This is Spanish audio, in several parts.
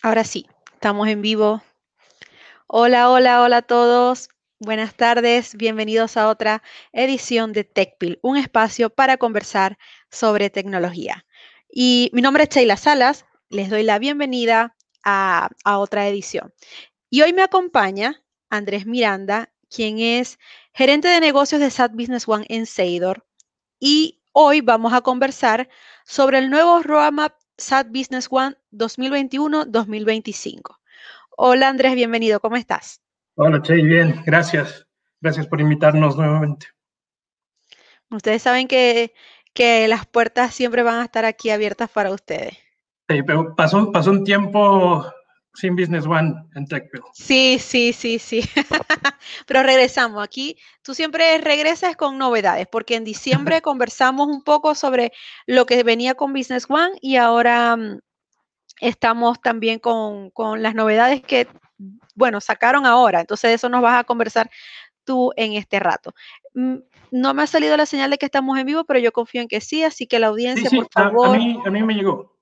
Ahora sí, estamos en vivo. Hola, hola, hola a todos. Buenas tardes, bienvenidos a otra edición de TechPil, un espacio para conversar sobre tecnología. Y mi nombre es Sheila Salas, les doy la bienvenida a, a otra edición. Y hoy me acompaña Andrés Miranda, quien es gerente de negocios de SAT Business One en Seidor. Y hoy vamos a conversar sobre el nuevo roadmap SAT Business One 2021-2025. Hola Andrés, bienvenido, ¿cómo estás? Hola Che, bien, gracias. Gracias por invitarnos nuevamente. Ustedes saben que, que las puertas siempre van a estar aquí abiertas para ustedes. Sí, pero pasó, pasó un tiempo sin Business One en TechPill. Sí, sí, sí, sí. Pero regresamos. Aquí tú siempre regresas con novedades, porque en diciembre conversamos un poco sobre lo que venía con Business One y ahora mm, estamos también con, con las novedades que, bueno, sacaron ahora. Entonces, eso nos vas a conversar tú en este rato. Mm, no me ha salido la señal de que estamos en vivo, pero yo confío en que sí, así que la audiencia, Sí, sí, por a- favor. A, mí, a mí me llegó.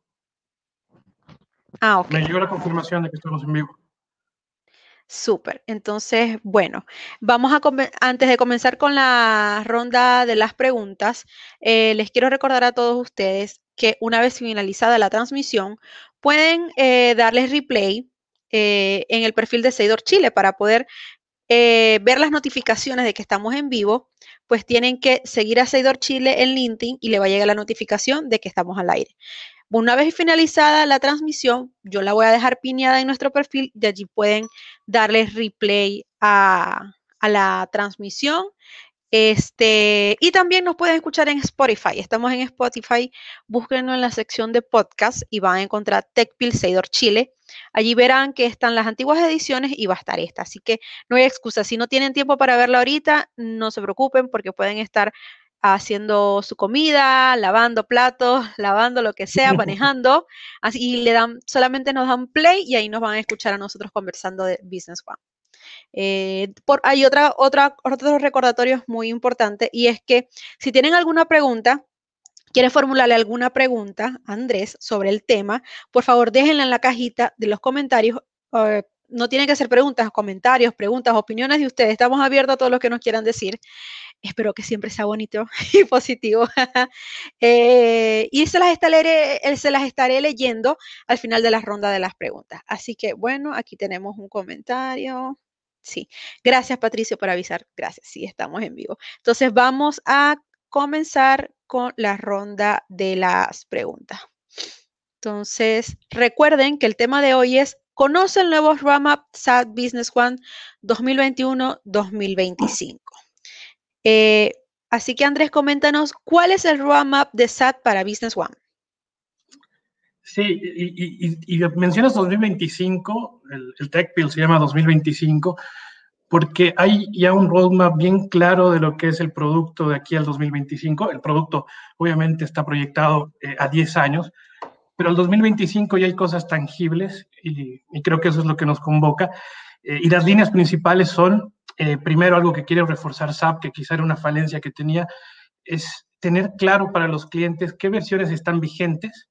Ah, ok. Me llegó la confirmación de que estamos en vivo. Súper. Entonces, bueno, vamos a antes de comenzar con la ronda de las preguntas, eh, les quiero recordar a todos ustedes que una vez finalizada la transmisión, pueden eh, darles replay eh, en el perfil de Seidor Chile para poder ver las notificaciones de que estamos en vivo, pues tienen que seguir a Seidor Chile en LinkedIn y le va a llegar la notificación de que estamos al aire. Una vez finalizada la transmisión, yo la voy a dejar pineada en nuestro perfil y allí pueden darle replay a, a la transmisión. Este, y también nos pueden escuchar en Spotify. Estamos en Spotify. Búsquenlo en la sección de podcast y van a encontrar TechPil Seidor Chile. Allí verán que están las antiguas ediciones y va a estar esta. Así que no hay excusa. Si no tienen tiempo para verla ahorita, no se preocupen porque pueden estar haciendo su comida, lavando platos, lavando lo que sea, manejando. Así y le dan, solamente nos dan play y ahí nos van a escuchar a nosotros conversando de Business One. Eh, por, hay otra, otra, otros recordatorios muy importantes y es que si tienen alguna pregunta, quiere formularle alguna pregunta a Andrés sobre el tema, por favor déjenla en la cajita de los comentarios. eh, no tienen que ser preguntas, comentarios, preguntas, opiniones de ustedes. Estamos abiertos a todos los que nos quieran decir. Espero que siempre sea bonito y positivo. Eh, y se las, estaré, eh, se las estaré leyendo al final de la ronda de las preguntas. Así que bueno, aquí tenemos un comentario. Sí, gracias Patricio por avisar. Gracias, sí, estamos en vivo. Entonces vamos a comenzar con la ronda de las preguntas. Entonces, recuerden que el tema de hoy es ¿Conoce el nuevo roadmap SAT Business One 2021-2025? Eh, así que Andrés, coméntanos, ¿cuál es el roadmap de SAT para Business One? Sí, y, mencionas 2025, el, el TechPill se llama 2025, porque hay ya un roadmap bien claro de lo que es el producto de aquí al 2025. El producto obviamente está proyectado eh, a 10 años, pero al 2025 ya hay cosas tangibles y, creo que eso es lo que nos convoca. Eh, y las líneas principales son, eh, primero, algo que quiere reforzar SAP, que quizá era una falencia que tenía, es tener claro para los clientes qué versiones están vigentes,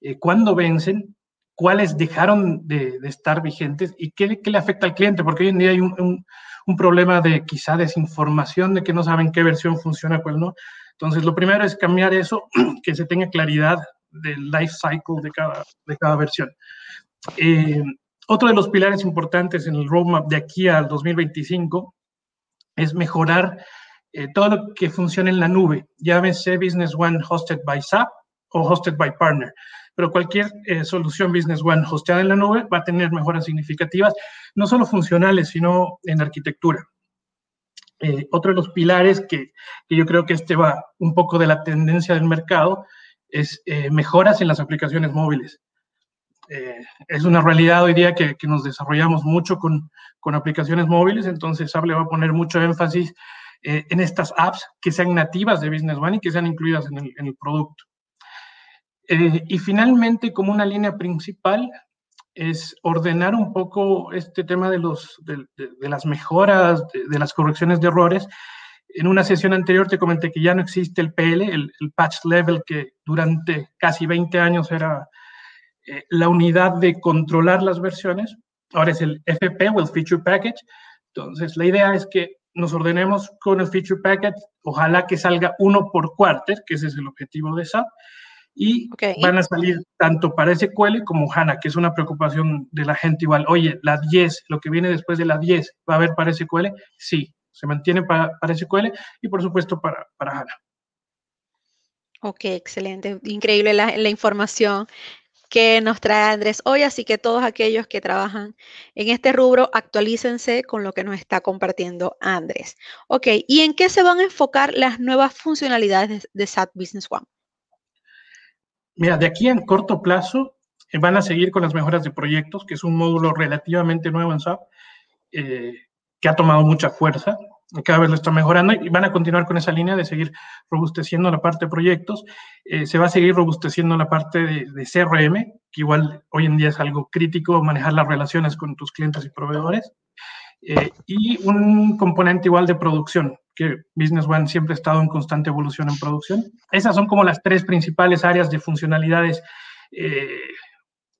eh, cuándo vencen, cuáles dejaron de, estar vigentes y qué, le afecta al cliente, porque hoy en día hay un, un, problema de quizá desinformación, de que no saben qué versión funciona, cuál no. Entonces, lo primero es cambiar eso, que se tenga claridad del life cycle de cada, de cada versión. Eh, otro de los pilares importantes en el roadmap de aquí al 2025 es mejorar eh, todo lo que funciona en la nube, llámese Business One hosted by SAP o hosted by partner. Pero cualquier eh, solución Business One hosteada en la nube va a tener mejoras significativas, no solo funcionales, sino en arquitectura. Eh, otro de los pilares que, que, yo creo que este va un poco de la tendencia del mercado es eh, mejoras en las aplicaciones móviles. Eh, es una realidad hoy día que, que nos desarrollamos mucho con, con, aplicaciones móviles, entonces Apple va a poner mucho énfasis eh, en estas apps que sean nativas de Business One y que sean incluidas en el, producto. Y finalmente, como una línea principal, es ordenar un poco este tema de, los, de, de, las mejoras, de, las correcciones de errores. En una sesión anterior te comenté que ya no existe el PL, el, el patch level, que durante casi 20 años era eh, la unidad de controlar las versiones. Ahora es el FP o el Feature Package. Entonces, la idea es que nos ordenemos con el Feature Package, ojalá que salga uno por quarter, que ese es el objetivo de SAP, y van a salir tanto para SQL como HANA, que es una preocupación de la gente igual. Oye, la 10, lo que viene después de la 10, ¿va a haber para SQL? Sí, se mantiene para, para SQL y por supuesto para, para HANA. Ok, excelente. Increíble la, la información que nos trae Andrés hoy, así que todos aquellos que trabajan en este rubro, actualícense con lo que nos está compartiendo Andrés. Ok, ¿y en qué se van a enfocar las nuevas funcionalidades de, SAP Business One? Mira, de aquí en corto plazo eh, van a seguir con las mejoras de proyectos, que es un módulo relativamente nuevo en SAP, eh, que ha tomado mucha fuerza cada vez lo está mejorando y van a continuar con esa línea de seguir robusteciendo la parte de proyectos. Eh, se va a seguir robusteciendo la parte de, CRM, que igual hoy en día es algo crítico, manejar las relaciones con tus clientes y proveedores. Eh, y un componente igual de producción, que Business One siempre ha estado en constante evolución en producción. Esas son como las tres principales áreas de funcionalidades eh,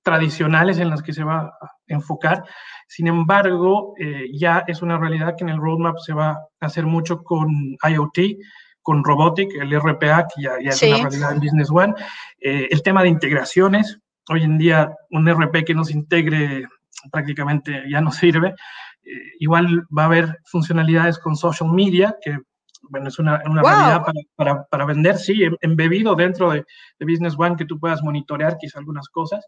tradicionales en las que se va a enfocar. Sin embargo, eh, ya es una realidad que en el roadmap se va a hacer mucho con IoT, con Robotic, el RPA, que ya, es una realidad en Business One. Eh, el tema de integraciones, hoy en día un RP que no se integre prácticamente ya no sirve. Eh, igual va a haber funcionalidades con social media, que bueno, es una, una realidad para, para, para, vender, sí, em, embebido dentro de, de, Business One que tú puedas monitorear quizá algunas cosas.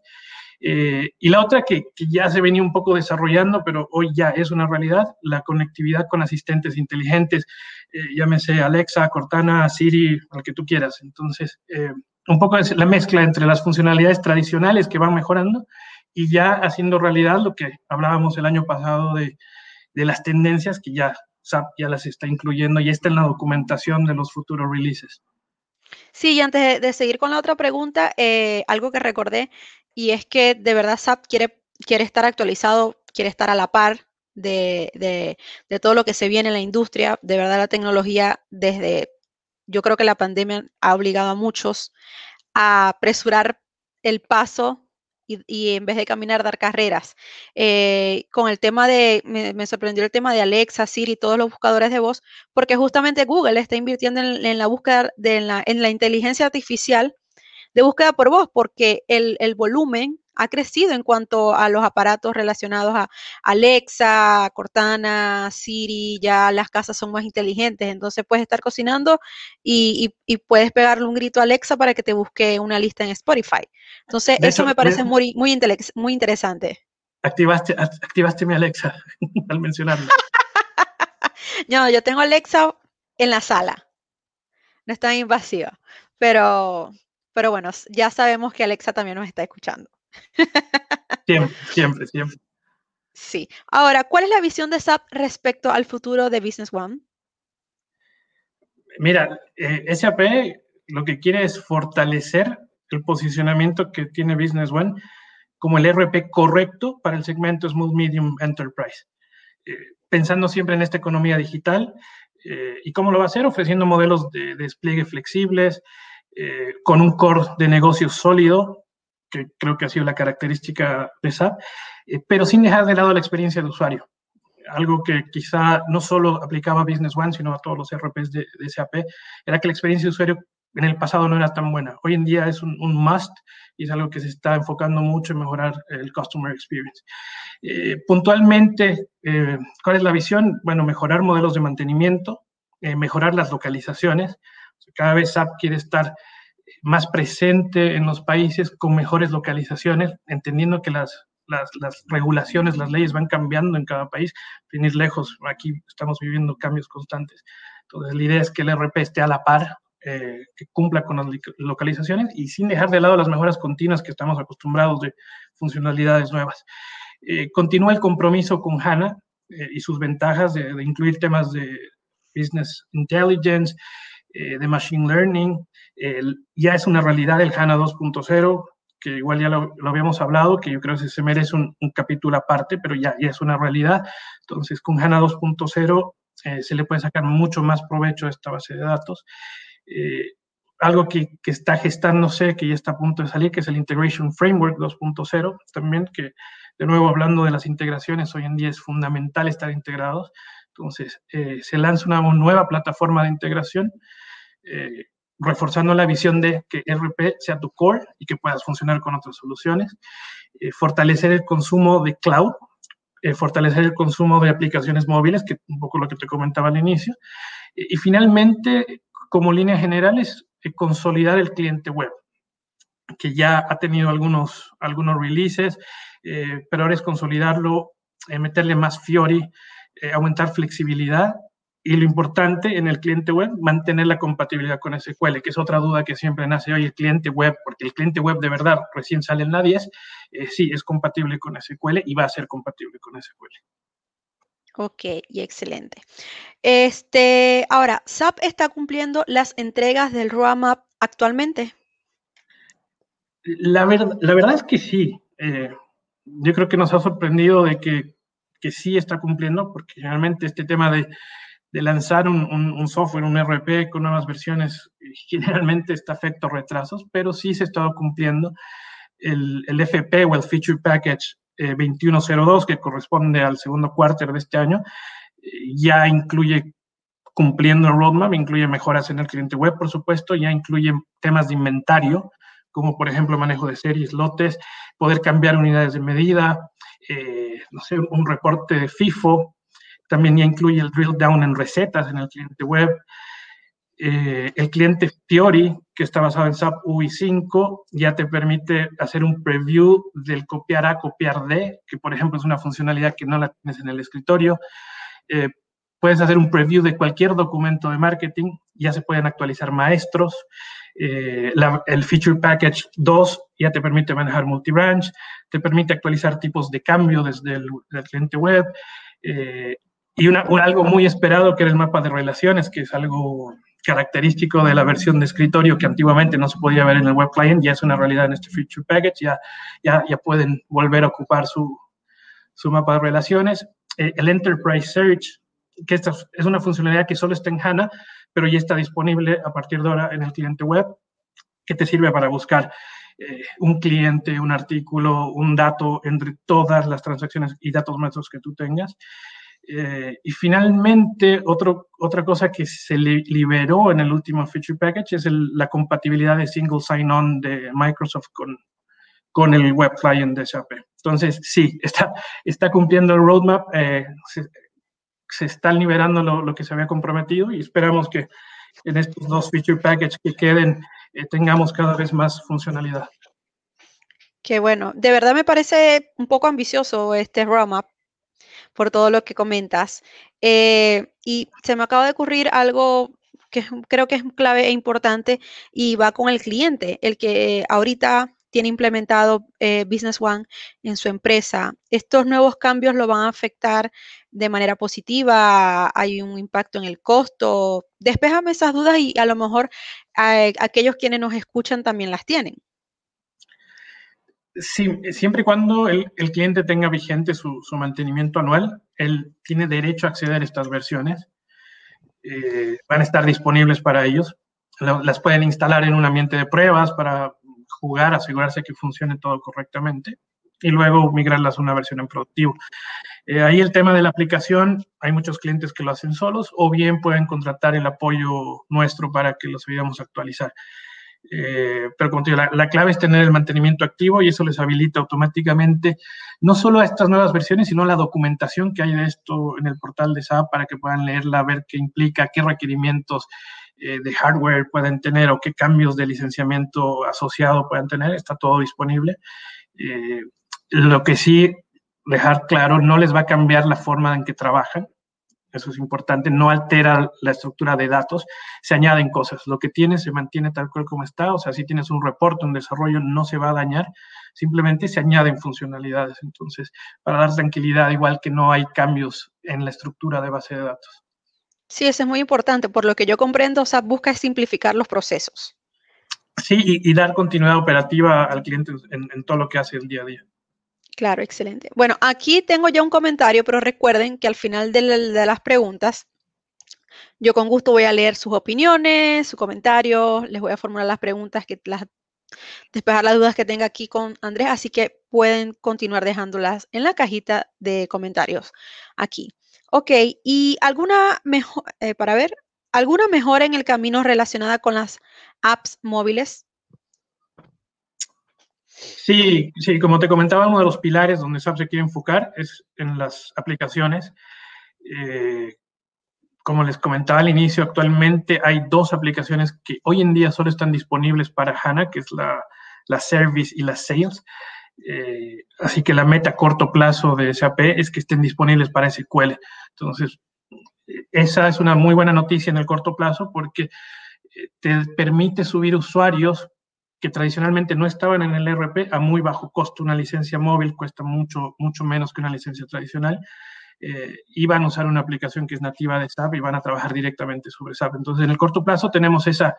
Eh, y la otra que, ya se venía un poco desarrollando, pero hoy ya es una realidad, la conectividad con asistentes inteligentes, eh, llámese Alexa, Cortana, Siri, al que tú quieras. Entonces, eh, un poco es la mezcla entre las funcionalidades tradicionales que van mejorando y ya haciendo realidad lo que hablábamos el año pasado de, de las tendencias que ya SAP ya las está incluyendo y está en la documentación de los futuros releases. Sí, y antes de, seguir con la otra pregunta, algo que recordé y es que de verdad SAP quiere, quiere estar actualizado, quiere estar a la par de, todo lo que se viene en la industria. De verdad la tecnología desde, yo creo que la pandemia ha obligado a muchos a apresurar el paso y, en vez de caminar, dar carreras. Eh, con el tema de, me, sorprendió el tema de Alexa, Siri, y todos los buscadores de voz, porque justamente Google está invirtiendo en, la búsqueda de en la inteligencia artificial de búsqueda por voz, porque el, volumen ha crecido en cuanto a los aparatos relacionados a Alexa, Cortana, Siri, ya las casas son más inteligentes, entonces puedes estar cocinando y, puedes pegarle un grito a Alexa para que te busque una lista en Spotify. Entonces, eso me parece muy, muy, muy interesante. Activaste, activaste mi Alexa al mencionarlo. no, yo tengo Alexa en la sala. No está invasiva, pero pero bueno, ya sabemos que Alexa también nos está escuchando. Siempre, siempre, siempre. Sí. Ahora, ¿cuál es la visión de SAP respecto al futuro de Business One? Mira, eh, SAP lo que quiere es fortalecer el posicionamiento que tiene Business One como el RP correcto para el segmento Small Medium Enterprise. Eh, pensando siempre en esta economía digital. Eh, ¿Y cómo lo va a hacer? Ofreciendo modelos de despliegue flexibles, eh, con un core de negocio sólido, que creo que ha sido la característica de SAP, eh, pero sin dejar de lado la experiencia de usuario. Algo que quizá no solo aplicaba a Business One, sino a todos los RPs de, SAP, era que la experiencia de usuario en el pasado no era tan buena. Hoy en día es un, must y es algo que se está enfocando mucho en mejorar el customer experience. Eh, puntualmente, ¿cuál es la visión? Bueno, mejorar modelos de mantenimiento, mejorar las localizaciones, cada vez SAP quiere estar más presente en los países con mejores localizaciones, entendiendo que las, regulaciones, las leyes van cambiando en cada país, sin ir lejos, aquí estamos viviendo cambios constantes. Entonces, la idea es que el RP esté a la par, eh, que cumpla con las localizaciones y sin dejar de lado las mejoras continuas que estamos acostumbrados de funcionalidades nuevas. Eh, continúa el compromiso con HANA eh, y sus ventajas de, de incluir temas de business intelligence, eh, de Machine Learning. ya es una realidad el HANA 2.0, que igual ya lo, habíamos hablado, que yo creo que se merece un, capítulo aparte, pero ya, ya, es una realidad. Entonces, con HANA 2.0 eh, se le puede sacar mucho más provecho a esta base de datos. Eh, algo que, que, está gestándose, que ya está a punto de salir, que es el Integration Framework 2.0, también que, de nuevo, hablando de las integraciones, hoy en día es fundamental estar integrados. Entonces, eh, se lanza una nueva plataforma de integración, eh, reforzando la visión de que RP sea tu core y que puedas funcionar con otras soluciones, eh, fortalecer el consumo de cloud, fortalecer el consumo de aplicaciones móviles, que un poco lo que te comentaba al inicio, y finalmente, como líneas generales, consolidar el cliente web, que ya ha tenido algunos, algunos releases, eh, pero ahora es consolidarlo, eh, meterle más Fiori, eh, aumentar flexibilidad y lo importante en el cliente web, mantener la compatibilidad con SQL, que es otra duda que siempre nace hoy, el cliente web, porque el cliente web de verdad recién sale en la 10, sí, es compatible con SQL y va a ser compatible con SQL. Ok, y excelente. Este, ahora, SAP está cumpliendo las entregas del roadmap actualmente. La, la verdad es que sí. Eh, yo creo que nos ha sorprendido de que, que, sí está cumpliendo, porque generalmente este tema de, de lanzar un, un, software, un RP con nuevas versiones, generalmente está afecto a retrasos, pero sí se ha estado cumpliendo. El, el FP o el Feature Package 2102, eh, que corresponde al segundo cuarto de este año, eh, ya incluye cumpliendo el roadmap, incluye mejoras en el cliente web, por supuesto, ya incluye temas de inventario, como por ejemplo manejo de series, lotes, poder cambiar unidades de medida, eh, no sé, un reporte de FIFO, también ya incluye el drill down en recetas en el cliente web, eh, el cliente Fiori, que está basado en SAP UI5, ya te permite hacer un preview del copiar A, copiar D, que por ejemplo es una funcionalidad que no la tienes en el escritorio. Eh, puedes hacer un preview de cualquier documento de marketing, ya se pueden actualizar maestros. Eh, el Feature Package 2 ya te permite manejar multi-branch, te permite actualizar tipos de cambio desde el cliente web. Y una, algo muy esperado que era el mapa de relaciones, que es algo característico de la versión de escritorio que antiguamente no se podía ver en el web client, ya es una realidad en este feature package, ya, ya, ya pueden volver a ocupar su, su mapa de relaciones. Eh, el Enterprise Search, que esta es una funcionalidad que solo está en HANA, pero ya está disponible a partir de ahora en el cliente web, que te sirve para buscar eh, un cliente, un artículo, un dato entre todas las transacciones y datos maestros que tú tengas. Eh, y finalmente, otro, otra cosa que se liberó en el último feature package es la compatibilidad de single sign-on de Microsoft con, con el web client de SAP. Entonces, sí, está, está cumpliendo el roadmap, eh, se, se, están liberando lo, lo, que se había comprometido y esperamos que en estos dos feature packages que queden eh, tengamos cada vez más funcionalidad. Qué bueno, de verdad me parece un poco ambicioso este roadmap por todo lo que comentas. Eh, y se me acaba de ocurrir algo que creo que es clave e importante y va con el cliente, el que ahorita tiene implementado eh, Business One en su empresa. ¿Estos nuevos cambios lo van a afectar de manera positiva? ¿Hay un impacto en el costo? Despéjame esas dudas y a lo mejor eh, aquellos quienes nos escuchan también las tienen. Sí, siempre y cuando el, cliente tenga vigente su, mantenimiento anual, él tiene derecho a acceder a estas versiones. Eh, van a estar disponibles para ellos. Las pueden instalar en un ambiente de pruebas para jugar, asegurarse que funcione todo correctamente y luego migrarlas a una versión en productivo. Eh, ahí el tema de la aplicación, hay muchos clientes que lo hacen solos o bien pueden contratar el apoyo nuestro para que los ayudemos a actualizar. Eh, pero como te digo, la, clave es tener el mantenimiento activo y eso les habilita automáticamente no solo a estas nuevas versiones, sino a la documentación que hay de esto en el portal de SAP para que puedan leerla, ver qué implica, qué requerimientos eh, de hardware pueden tener o qué cambios de licenciamiento asociado pueden tener. Está todo disponible. Eh, lo que sí dejar claro, no les va a cambiar la forma en que trabajan eso es importante, no altera la estructura de datos, se añaden cosas, lo que tienes se mantiene tal cual como está, o sea, si tienes un reporte, un desarrollo, no se va a dañar, simplemente se añaden funcionalidades, entonces, para dar tranquilidad, igual que no hay cambios en la estructura de base de datos. Sí, eso es muy importante, por lo que yo comprendo, o sea, busca simplificar los procesos. Sí, y, dar continuidad operativa al cliente en todo lo que hace el día a día. Claro, excelente. Bueno, aquí tengo ya un comentario, pero recuerden que al final de, las preguntas Yo con gusto voy a leer sus opiniones, sus comentarios, les voy a formular las preguntas que las despejar las dudas que tenga aquí con Andrés, así que pueden continuar dejándolas en la cajita de comentarios aquí. Ok, ¿y alguna mejor, eh, para ver, alguna mejora en el camino relacionada con las apps móviles? Sí, sí, como te comentaba, uno de los pilares donde SAP se quiere enfocar es en las aplicaciones. Eh, como les comentaba al inicio, actualmente hay dos aplicaciones que hoy en día solo están disponibles para HANA, que es la, la Service y la Sales. Eh, así que la meta a corto plazo de SAP es que estén disponibles para SQL. Entonces, esa es una muy buena noticia en el corto plazo porque eh, te permite subir usuarios que tradicionalmente no estaban en el ERP a muy bajo costo. Una licencia móvil cuesta mucho, mucho menos que una licencia tradicional eh, y van a usar una aplicación que es nativa de SAP y van a trabajar directamente sobre SAP. Entonces, en el corto plazo tenemos esa,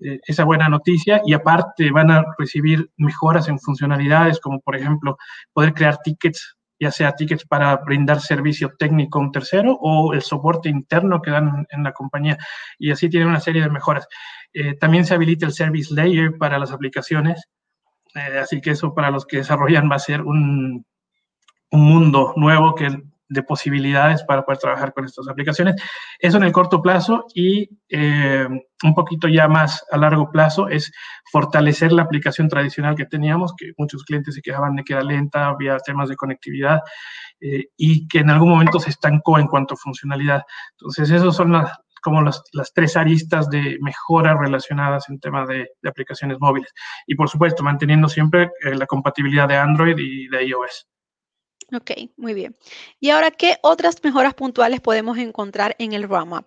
eh, esa buena noticia y aparte van a recibir mejoras en funcionalidades como, por ejemplo, poder crear tickets ya sea tickets para brindar servicio técnico a un tercero o el soporte interno que dan en la compañía. Y así tiene una serie de mejoras. Eh, también se habilita el Service Layer para las aplicaciones. Eh, así que eso para los que desarrollan va a ser un, un mundo nuevo que de posibilidades para poder trabajar con estas aplicaciones. Eso en el corto plazo y eh, un poquito ya más a largo plazo es fortalecer la aplicación tradicional que teníamos, que muchos clientes se quejaban de que era lenta, había temas de conectividad eh, y que en algún momento se estancó en cuanto a funcionalidad. Entonces, esas son las, como las, las, tres aristas de mejora relacionadas en tema de, aplicaciones móviles. Y por supuesto, manteniendo siempre eh, la compatibilidad de Android y de iOS. Ok, muy bien. Y ahora, ¿qué otras mejoras puntuales podemos encontrar en el roadmap?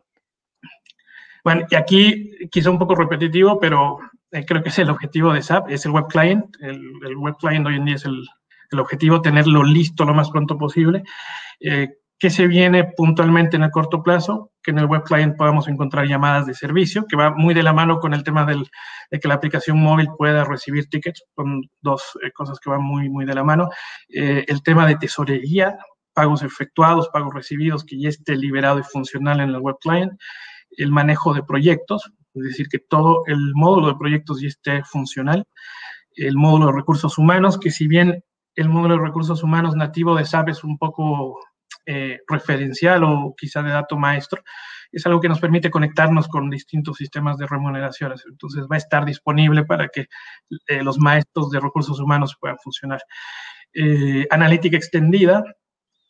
Bueno, y aquí quizá un poco repetitivo, pero eh, creo que es el objetivo de SAP, es el web client. El, web client hoy en día es el, el, objetivo, tenerlo listo lo más pronto posible. Eh, ¿Qué se viene puntualmente en el corto plazo? Que en el web client podamos encontrar llamadas de servicio, que va muy de la mano con el tema del, de que la aplicación móvil pueda recibir tickets, son dos eh, cosas que van muy, muy de la mano. Eh, el tema de tesorería, pagos efectuados, pagos recibidos, que ya esté liberado y funcional en el web client. El manejo de proyectos, es decir, que todo el módulo de proyectos ya esté funcional. El módulo de recursos humanos, que si bien el módulo de recursos humanos nativo de SAP es un poco eh, referencial o quizá de dato maestro, es algo que nos permite conectarnos con distintos sistemas de remuneraciones. Entonces va a estar disponible para que eh, los maestros de recursos humanos puedan funcionar. Eh, analítica extendida.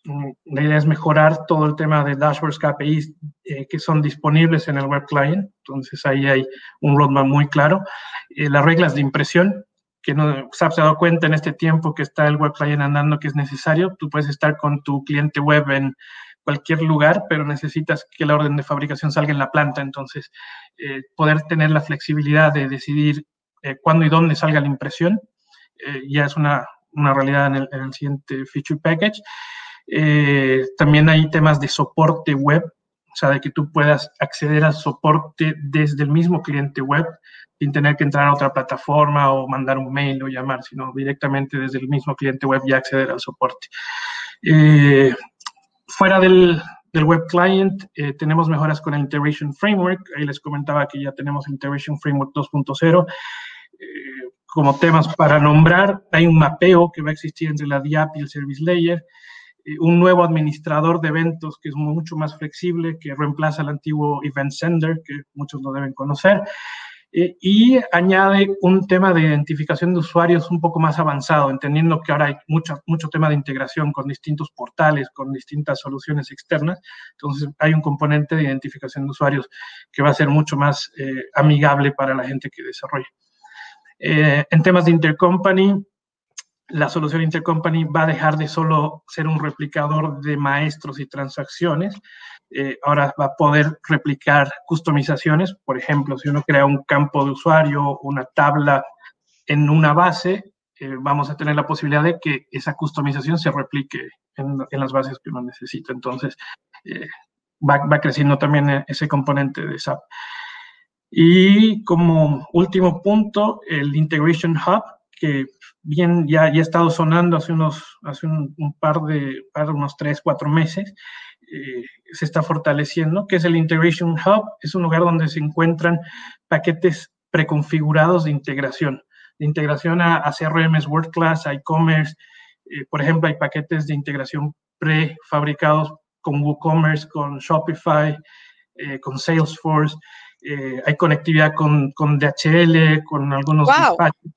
Mm, la idea es mejorar todo el tema de dashboards KPIs eh, que son disponibles en el web client. Entonces ahí hay un roadmap muy claro. Eh, las reglas de impresión, que no, SAP se ha dado cuenta en este tiempo que está el web client andando que es necesario. Tú puedes estar con tu cliente web en cualquier lugar, pero necesitas que la orden de fabricación salga en la planta. Entonces, eh, poder tener la flexibilidad de decidir eh, cuándo y dónde salga la impresión eh, ya es una, una realidad en el, en el, siguiente feature package. también hay temas de soporte web, o sea, de que tú puedas acceder al soporte desde el mismo cliente web sin tener que entrar a otra plataforma o mandar un mail o llamar, sino directamente desde el mismo cliente web ya acceder al soporte. Eh, fuera del, del, web client, eh, tenemos mejoras con el Integration Framework. Ahí les comentaba que ya tenemos Integration Framework 2.0. Eh, como temas para nombrar, hay un mapeo que va a existir entre la DIAP y el Service Layer. Eh, un nuevo administrador de eventos que es mucho más flexible, que reemplaza al antiguo Event Sender, que muchos lo deben conocer. Eh, y añade un tema de identificación de usuarios un poco más avanzado, entendiendo que ahora hay mucho, mucho tema de integración con distintos portales, con distintas soluciones externas. Entonces, hay un componente de identificación de usuarios que va a ser mucho más eh, amigable para la gente que desarrolla. Eh, en temas de intercompany, la solución intercompany va a dejar de solo ser un replicador de maestros y transacciones, eh, ahora va a poder replicar customizaciones. Por ejemplo, si uno crea un campo de usuario, una tabla en una base, eh, vamos a tener la posibilidad de que esa customización se replique en, las bases que uno necesita. Entonces, eh, va, va, creciendo también ese componente de SAP. Y como último punto, el Integration Hub, que bien ya, ya ha estado sonando hace unos hace un, un par de par, unos tres cuatro meses eh, se está fortaleciendo, que es el Integration Hub. Es un lugar donde se encuentran paquetes preconfigurados de integración, de integración a, a CRMs World Class, a e-commerce. Eh, por ejemplo, hay paquetes de integración prefabricados con WooCommerce, con Shopify, eh, con Salesforce. hay conectividad con, con, DHL, con algunos despachos.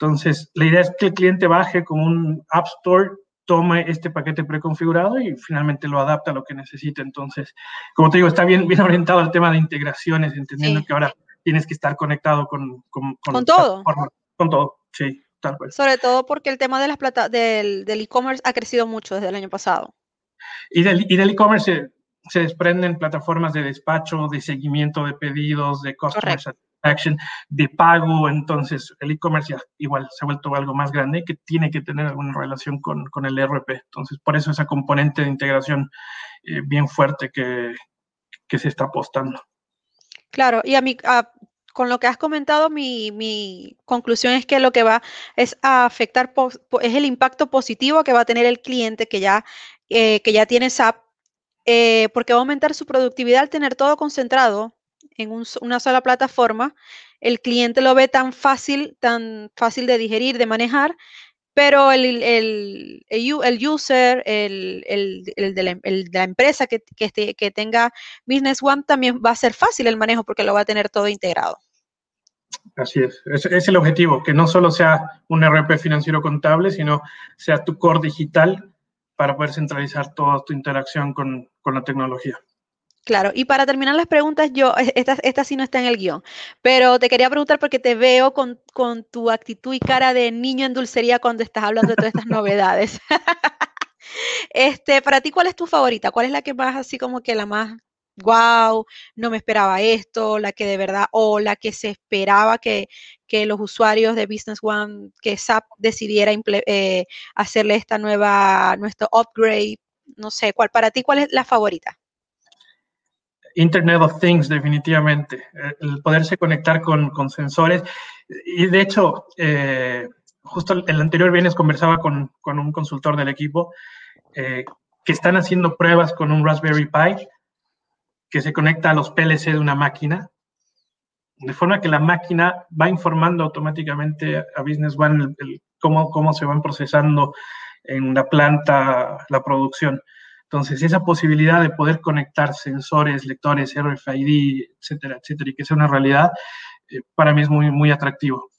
Entonces, la idea es que el cliente baje como un App Store tome este paquete preconfigurado y finalmente lo adapta a lo que necesita. Entonces, como te digo, está bien, bien orientado al tema de integraciones, entendiendo que ahora tienes que estar conectado con, con, todo. Con todo, sí, tal cual. Sobre todo porque el tema de las plata del e-commerce ha crecido mucho desde el año pasado. Y del e-commerce se, desprenden plataformas de despacho, de seguimiento de pedidos, de customer action de pago, entonces el e-commerce igual se ha vuelto algo más grande que tiene que tener alguna relación con, con el ERP. Entonces, por eso esa componente de integración eh, bien fuerte que, que, se está apostando. Claro, y a mí, con lo que has comentado, mi, mi, conclusión es que lo que va es a afectar, es el impacto positivo que va a tener el cliente que ya, eh, que ya tiene SAP, eh, porque va a aumentar su productividad al tener todo concentrado en una sola plataforma, el cliente lo ve tan fácil, tan fácil de digerir, de manejar, pero el, el, el, user, el, de la, de la, empresa que, que, que, tenga Business One también va a ser fácil el manejo porque lo va a tener todo integrado. Así es, es, es el objetivo, que no solo sea un RP financiero contable, sino sea tu core digital para poder centralizar toda tu interacción con, con la tecnología. Claro, y para terminar las preguntas, yo, e, esta, esta sí no está en el guion, pero te quería preguntar porque te veo con, con tu actitud y cara de niño en dulcería cuando estás hablando de todas estas novedades. este, para ti, ¿cuál es tu favorita? ¿Cuál es la que más así como que la más wow, no me esperaba esto, la que de verdad, o la que se esperaba que, que los usuarios de Business One, que SAP decidiera eh, hacerle esta nueva, nuestro upgrade, no sé, ¿cuál para ti, cuál es la favorita? Internet of Things, definitivamente. El poderse conectar con, con sensores. Y de hecho, eh, justo el anterior viernes conversaba con, con un consultor del equipo eh, que están haciendo pruebas con un Raspberry Pi que se conecta a los PLC de una máquina, de forma que la máquina va informando automáticamente a Business One cómo, cómo se van procesando en la planta la producción. Entonces, esa posibilidad de poder conectar sensores, lectores, RFID, etcétera, etcétera, y que sea una realidad, eh, para mí es muy, muy atractivo.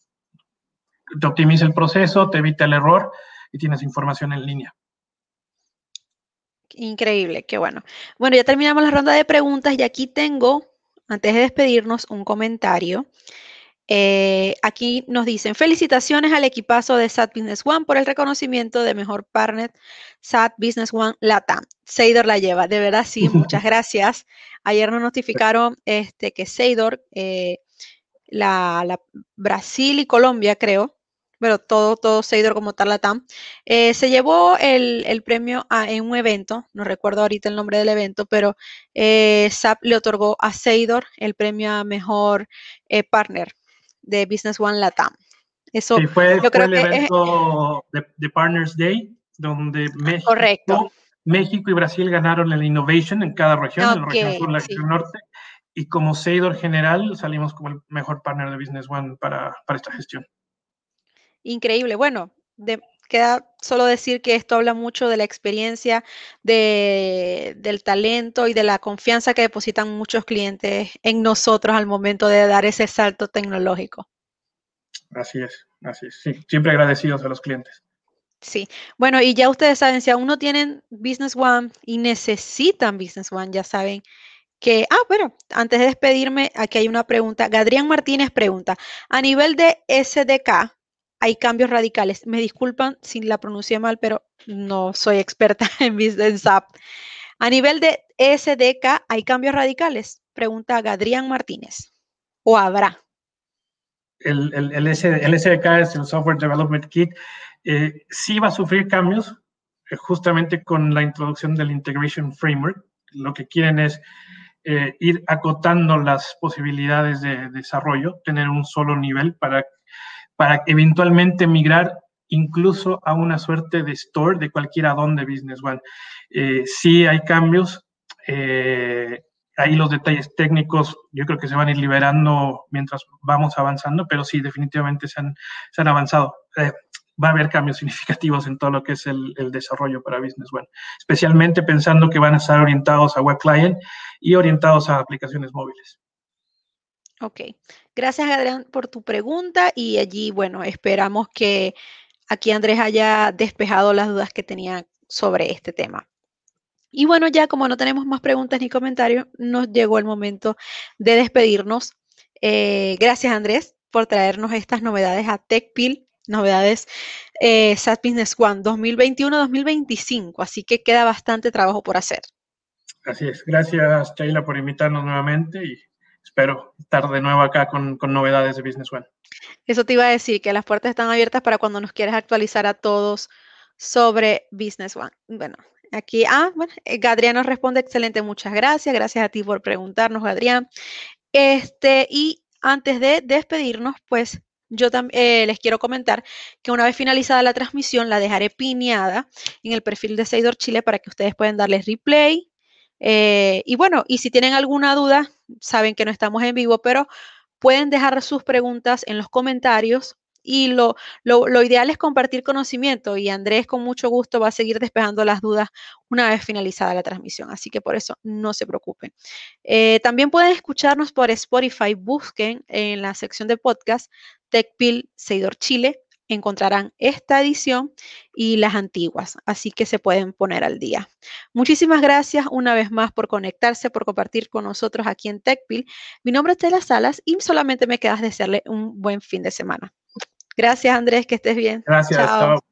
Te optimiza el proceso, te evita el error y tienes información en línea. Increíble, qué bueno. Bueno, ya terminamos la ronda de preguntas y aquí tengo, antes de despedirnos, un comentario eh, aquí nos dicen, felicitaciones al equipazo de SAT Business One por el reconocimiento de mejor partner SAT Business One LATAM. Seidor la lleva, de verdad sí, muchas gracias. Ayer nos notificaron este, que Seidor, eh, la, Brasil y Colombia creo, pero todo, todo Seidor como tal LATAM, eh, se llevó el, premio en un evento, no recuerdo ahorita el nombre del evento, pero SAP le otorgó a Seidor el premio a mejor partner de Business One Latam. Eso sí, fue, yo creo el evento de, Partners Day, donde México, México y Brasil ganaron el Innovation en cada región, en la región sur, la región norte, y como Seidor general salimos como el mejor partner de Business One para, para esta gestión. Increíble. Bueno, de, queda solo decir que esto habla mucho de la experiencia, de, del talento y de la confianza que depositan muchos clientes en nosotros al momento de dar ese salto tecnológico. Así es, así es. Sí, siempre agradecidos a los clientes. Sí, bueno, y ya ustedes saben, si aún no tienen Business One y necesitan Business One, ya saben que, ah, bueno, antes de despedirme, aquí hay una pregunta. Gadrián Martínez pregunta, a nivel de SDK, hay cambios radicales. Me disculpan si la pronuncié mal, pero no soy experta en App. A nivel de SDK, ¿hay cambios radicales? Pregunta Gadrián Martínez. ¿O habrá? El, el, SDK es el Software Development Kit. Eh, sí va a sufrir cambios eh, justamente con la introducción del Integration Framework. Lo que quieren es eh, ir acotando las posibilidades de desarrollo, tener un solo nivel para para eventualmente migrar incluso a una suerte de store de cualquier add-on de Business One. Eh, sí hay cambios, eh, ahí los detalles técnicos yo creo que se van a ir liberando mientras vamos avanzando, pero sí, definitivamente se han, se han avanzado. Eh, va a haber cambios significativos en todo lo que es el, el, desarrollo para Business One, especialmente pensando que van a estar orientados a Web Client y orientados a aplicaciones móviles. Ok, gracias Adrián por tu pregunta y allí, bueno, esperamos que aquí Andrés haya despejado las dudas que tenía sobre este tema. Y bueno, ya como no tenemos más preguntas ni comentarios, nos llegó el momento de despedirnos. Eh, gracias Andrés por traernos estas novedades a TechPil, novedades eh, SAP Business One 2021-2025, así que queda bastante trabajo por hacer. Así es, gracias Sheila por invitarnos nuevamente y espero estar de nuevo acá con, con, novedades de Business One. Eso te iba a decir, que las puertas están abiertas para cuando nos quieras actualizar a todos sobre Business One. Bueno, aquí, ah, bueno, eh, Gadrián nos responde, excelente, muchas gracias. Gracias a ti por preguntarnos, Adrián. Este, y antes de despedirnos, pues yo también eh, les quiero comentar que una vez finalizada la transmisión, la dejaré pineada en el perfil de Seidor Chile para que ustedes puedan darles replay eh, y bueno, y si tienen alguna duda, saben que no estamos en vivo, pero pueden dejar sus preguntas en los comentarios y lo, lo, ideal es compartir conocimiento y Andrés con mucho gusto va a seguir despejando las dudas una vez finalizada la transmisión, así que por eso no se preocupen. Eh, también pueden escucharnos por Spotify, busquen en la sección de podcast TechPil Seidor Chile encontrarán esta edición y las antiguas, así que se pueden poner al día. Muchísimas gracias una vez más por conectarse, por compartir con nosotros aquí en TechPil. Mi nombre es Tela Salas y solamente me queda desearle un buen fin de semana. Gracias Andrés, que estés bien. Gracias. Chao.